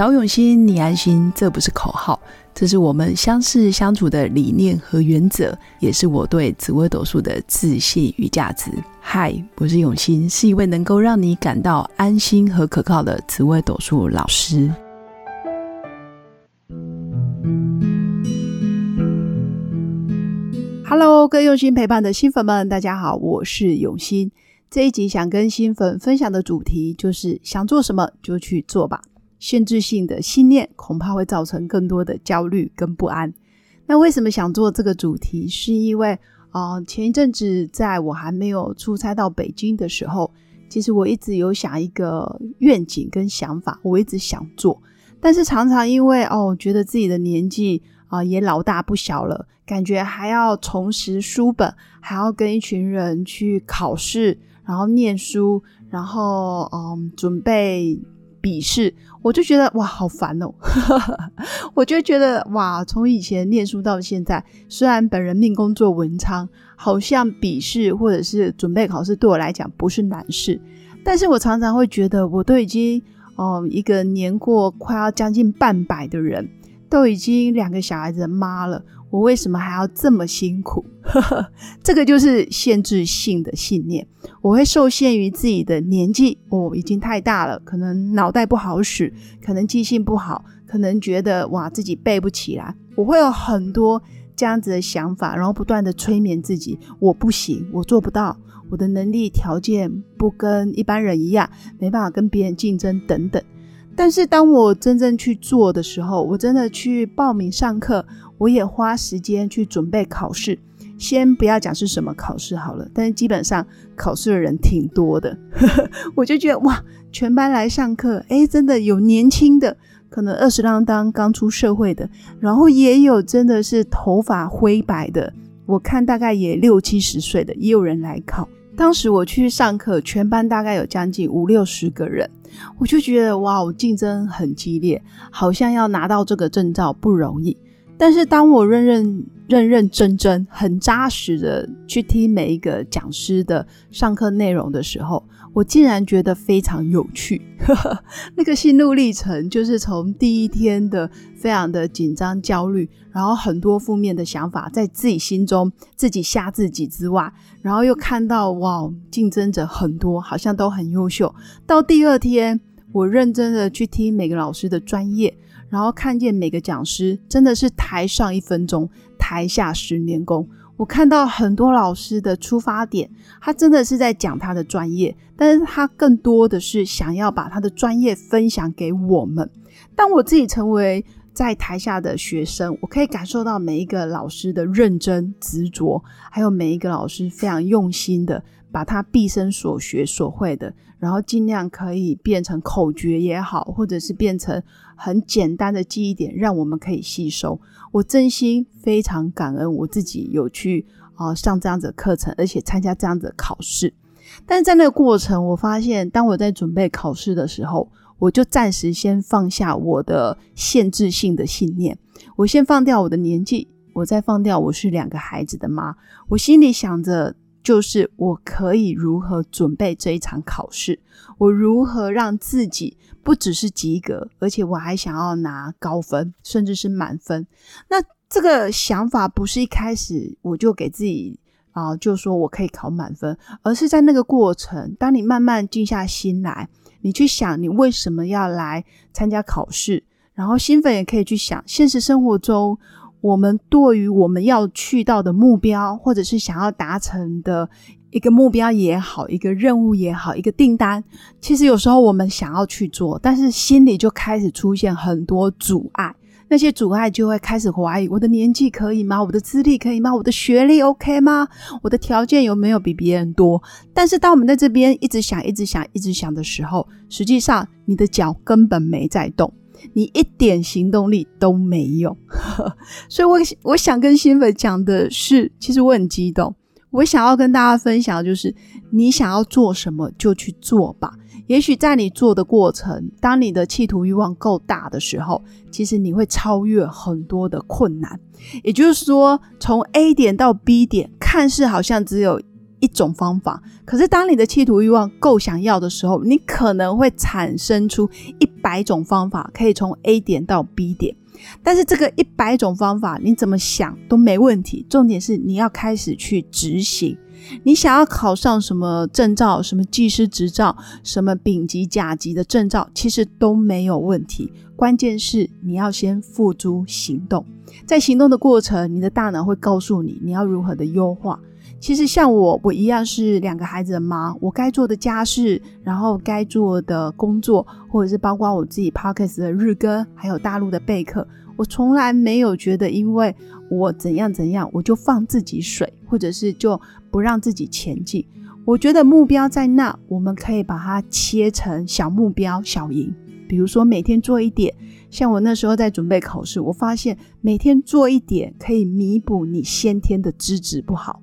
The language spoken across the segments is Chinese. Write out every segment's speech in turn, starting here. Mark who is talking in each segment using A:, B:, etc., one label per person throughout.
A: 找永新，你安心，这不是口号，这是我们相识相处的理念和原则，也是我对紫微斗数的自信与价值。嗨，我是永新，是一位能够让你感到安心和可靠的紫微斗数老师。Hello，各位用心陪伴的新粉们，大家好，我是永新。这一集想跟新粉分享的主题就是想做什么就去做吧。限制性的信念恐怕会造成更多的焦虑跟不安。那为什么想做这个主题？是因为啊，前一阵子在我还没有出差到北京的时候，其实我一直有想一个愿景跟想法，我一直想做，但是常常因为哦，觉得自己的年纪啊也老大不小了，感觉还要重拾书本，还要跟一群人去考试。然后念书，然后嗯，准备笔试，我就觉得哇，好烦哦！我就觉得哇，从以前念书到现在，虽然本人命工作文昌，好像笔试或者是准备考试对我来讲不是难事，但是我常常会觉得，我都已经哦，一个年过快要将近半百的人，都已经两个小孩子的妈了。我为什么还要这么辛苦？这个就是限制性的信念。我会受限于自己的年纪，哦，已经太大了，可能脑袋不好使，可能记性不好，可能觉得哇自己背不起来。我会有很多这样子的想法，然后不断的催眠自己：我不行，我做不到，我的能力条件不跟一般人一样，没办法跟别人竞争等等。但是当我真正去做的时候，我真的去报名上课，我也花时间去准备考试。先不要讲是什么考试好了，但是基本上考试的人挺多的，我就觉得哇，全班来上课，哎，真的有年轻的，可能二十啷当刚出社会的，然后也有真的是头发灰白的，我看大概也六七十岁的，也有人来考。当时我去上课，全班大概有将近五六十个人。我就觉得哇，我竞争很激烈，好像要拿到这个证照不容易。但是当我认认认认真真、很扎实的去听每一个讲师的上课内容的时候，我竟然觉得非常有趣。那个心路历程就是从第一天的非常的紧张、焦虑，然后很多负面的想法在自己心中自己吓自己之外，然后又看到哇，竞争者很多，好像都很优秀。到第二天，我认真的去听每个老师的专业。然后看见每个讲师真的是台上一分钟，台下十年功。我看到很多老师的出发点，他真的是在讲他的专业，但是他更多的是想要把他的专业分享给我们。当我自己成为在台下的学生，我可以感受到每一个老师的认真执着，还有每一个老师非常用心的把他毕生所学所会的。然后尽量可以变成口诀也好，或者是变成很简单的记忆点，让我们可以吸收。我真心非常感恩我自己有去啊上这样子的课程，而且参加这样子的考试。但是在那个过程，我发现当我在准备考试的时候，我就暂时先放下我的限制性的信念，我先放掉我的年纪，我再放掉我是两个孩子的妈，我心里想着。就是我可以如何准备这一场考试，我如何让自己不只是及格，而且我还想要拿高分，甚至是满分。那这个想法不是一开始我就给自己啊，就说我可以考满分，而是在那个过程，当你慢慢静下心来，你去想你为什么要来参加考试，然后新粉也可以去想现实生活中。我们对于我们要去到的目标，或者是想要达成的一个目标也好，一个任务也好，一个订单，其实有时候我们想要去做，但是心里就开始出现很多阻碍。那些阻碍就会开始怀疑：我的年纪可以吗？我的资历可以吗？我的学历 OK 吗？我的条件有没有比别人多？但是当我们在这边一直想、一直想、一直想的时候，实际上你的脚根本没在动。你一点行动力都没有，所以我我想跟新粉讲的是，其实我很激动。我想要跟大家分享，就是你想要做什么就去做吧。也许在你做的过程，当你的企图欲望够大的时候，其实你会超越很多的困难。也就是说，从 A 点到 B 点，看似好像只有一种方法。可是当你的企图欲望够想要的时候，你可能会产生出一百种方法，可以从 A 点到 B 点。但是这个一百种方法，你怎么想都没问题。重点是你要开始去执行。你想要考上什么证照，什么技师执照，什么丙级、甲级的证照，其实都没有问题。关键是你要先付诸行动，在行动的过程，你的大脑会告诉你你要如何的优化。其实像我，我一样是两个孩子的妈，我该做的家事，然后该做的工作，或者是包括我自己 podcast 的日更，还有大陆的备课，我从来没有觉得因为我怎样怎样，我就放自己水，或者是就不让自己前进。我觉得目标在那，我们可以把它切成小目标、小赢。比如说每天做一点，像我那时候在准备考试，我发现每天做一点可以弥补你先天的资质不好。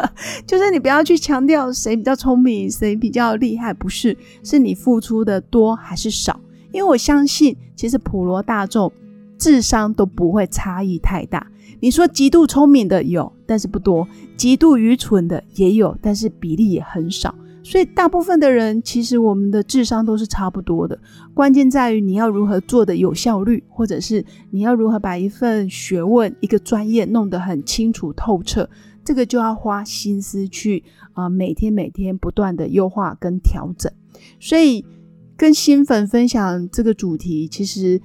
A: 就是你不要去强调谁比较聪明，谁比较厉害，不是，是你付出的多还是少？因为我相信，其实普罗大众智商都不会差异太大。你说极度聪明的有，但是不多；极度愚蠢的也有，但是比例也很少。所以大部分的人，其实我们的智商都是差不多的。关键在于你要如何做的有效率，或者是你要如何把一份学问、一个专业弄得很清楚透彻。这个就要花心思去啊，每天每天不断的优化跟调整。所以跟新粉分享这个主题，其实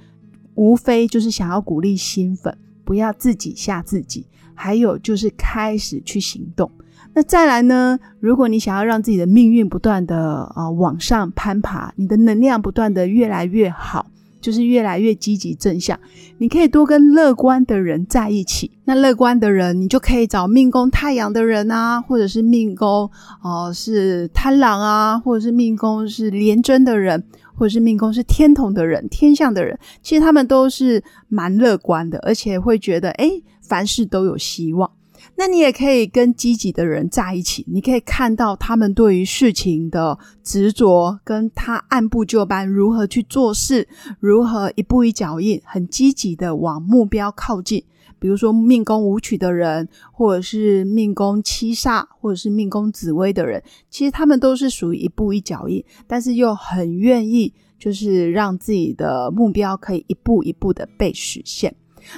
A: 无非就是想要鼓励新粉不要自己吓自己，还有就是开始去行动。那再来呢，如果你想要让自己的命运不断的啊往上攀爬，你的能量不断的越来越好。就是越来越积极正向，你可以多跟乐观的人在一起。那乐观的人，你就可以找命宫太阳的人啊，或者是命宫哦是贪狼啊，或者是命宫是廉贞的人，或者是命宫是天同的人、天象的人。其实他们都是蛮乐观的，而且会觉得哎，凡事都有希望。那你也可以跟积极的人在一起，你可以看到他们对于事情的执着，跟他按部就班如何去做事，如何一步一脚印，很积极的往目标靠近。比如说命宫舞曲的人，或者是命宫七煞，或者是命宫紫薇的人，其实他们都是属于一步一脚印，但是又很愿意，就是让自己的目标可以一步一步的被实现。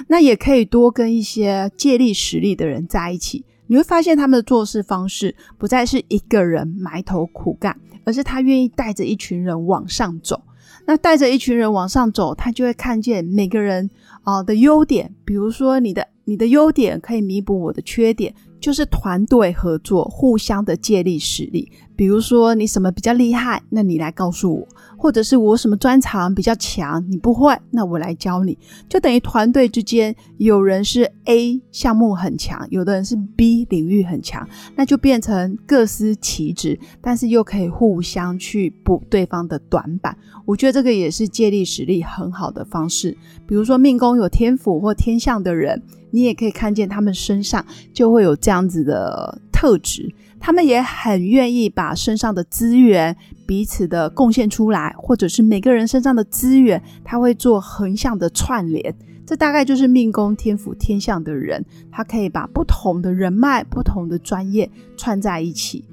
A: 那也可以多跟一些借力使力的人在一起，你会发现他们的做事方式不再是一个人埋头苦干，而是他愿意带着一群人往上走。那带着一群人往上走，他就会看见每个人啊的优点，比如说你的你的优点可以弥补我的缺点。就是团队合作，互相的借力使力。比如说你什么比较厉害，那你来告诉我；或者是我什么专长比较强，你不会，那我来教你。就等于团队之间有人是 A 项目很强，有的人是 B 领域很强，那就变成各司其职，但是又可以互相去补对方的短板。我觉得这个也是借力使力很好的方式。比如说命宫有天府或天象的人。你也可以看见他们身上就会有这样子的特质，他们也很愿意把身上的资源彼此的贡献出来，或者是每个人身上的资源，他会做横向的串联。这大概就是命宫天府天相的人，他可以把不同的人脉、不同的专业串在一起。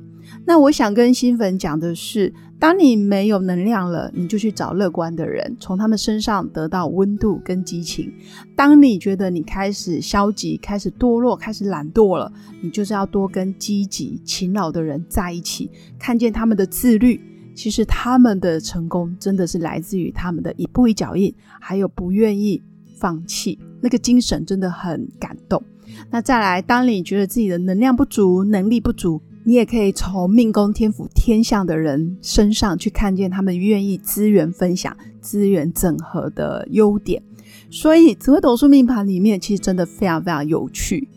A: 那我想跟新粉讲的是。当你没有能量了，你就去找乐观的人，从他们身上得到温度跟激情。当你觉得你开始消极、开始堕落、开始懒惰了，你就是要多跟积极、勤劳的人在一起，看见他们的自律。其实他们的成功真的是来自于他们的一步一脚印，还有不愿意放弃，那个精神真的很感动。那再来，当你觉得自己的能量不足、能力不足，你也可以从命宫天府天象的人身上去看见他们愿意资源分享、资源整合的优点。所以紫微斗数命盘里面其实真的非常非常有趣，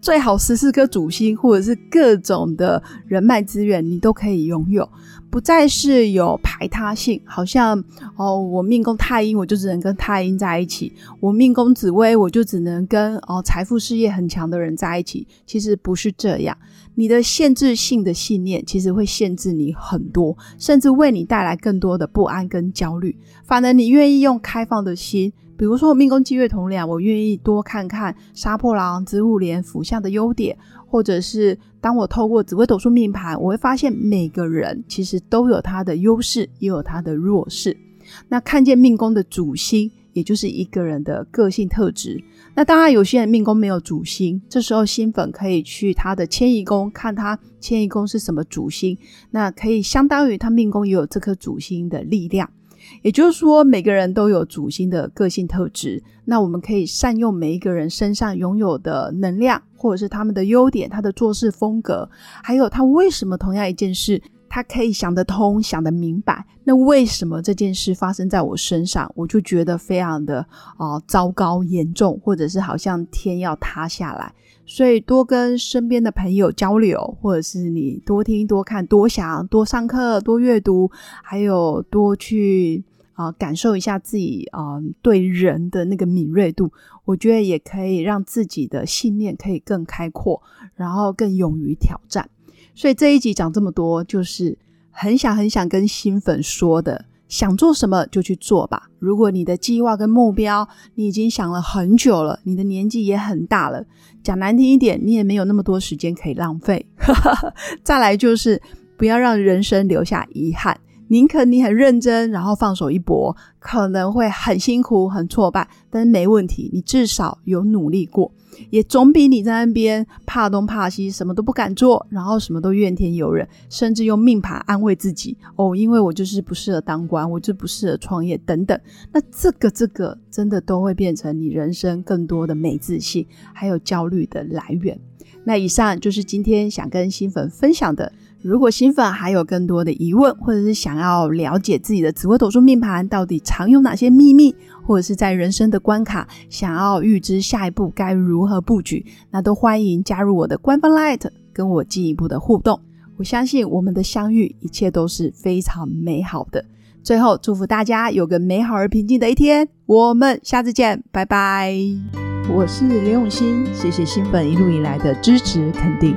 A: 最好十四颗主星或者是各种的人脉资源你都可以拥有，不再是有排他性，好像哦我命宫太阴我就只能跟太阴在一起，我命宫紫薇我就只能跟哦财富事业很强的人在一起，其实不是这样。你的限制性的信念其实会限制你很多，甚至为你带来更多的不安跟焦虑。反而你愿意用开放的心，比如说我命宫积月同梁，我愿意多看看杀破狼、子午连、辅相的优点，或者是当我透过紫微斗数命盘，我会发现每个人其实都有他的优势，也有他的弱势。那看见命宫的主星。也就是一个人的个性特质。那当然，有些人命宫没有主星，这时候新粉可以去他的迁移宫看他迁移宫是什么主星，那可以相当于他命宫也有这颗主星的力量。也就是说，每个人都有主星的个性特质，那我们可以善用每一个人身上拥有的能量，或者是他们的优点、他的做事风格，还有他为什么同样一件事。他可以想得通，想得明白。那为什么这件事发生在我身上，我就觉得非常的啊糟糕、严重，或者是好像天要塌下来。所以多跟身边的朋友交流，或者是你多听、多看、多想、多上课、多阅读，还有多去啊感受一下自己啊对人的那个敏锐度，我觉得也可以让自己的信念可以更开阔，然后更勇于挑战。所以这一集讲这么多，就是很想很想跟新粉说的：想做什么就去做吧。如果你的计划跟目标你已经想了很久了，你的年纪也很大了，讲难听一点，你也没有那么多时间可以浪费。再来就是不要让人生留下遗憾，宁可你很认真，然后放手一搏，可能会很辛苦、很挫败，但是没问题，你至少有努力过。也总比你在那边怕东怕西，什么都不敢做，然后什么都怨天尤人，甚至用命盘安慰自己哦，因为我就是不适合当官，我就不适合创业等等。那这个这个真的都会变成你人生更多的没自信，还有焦虑的来源。那以上就是今天想跟新粉分享的。如果新粉还有更多的疑问，或者是想要了解自己的紫微斗数命盘到底藏有哪些秘密，或者是在人生的关卡想要预知下一步该如何布局，那都欢迎加入我的官方 Light，跟我进一步的互动。我相信我们的相遇一切都是非常美好的。最后祝福大家有个美好而平静的一天，我们下次见，拜拜。我是刘永新，谢谢新粉一路以来的支持肯定。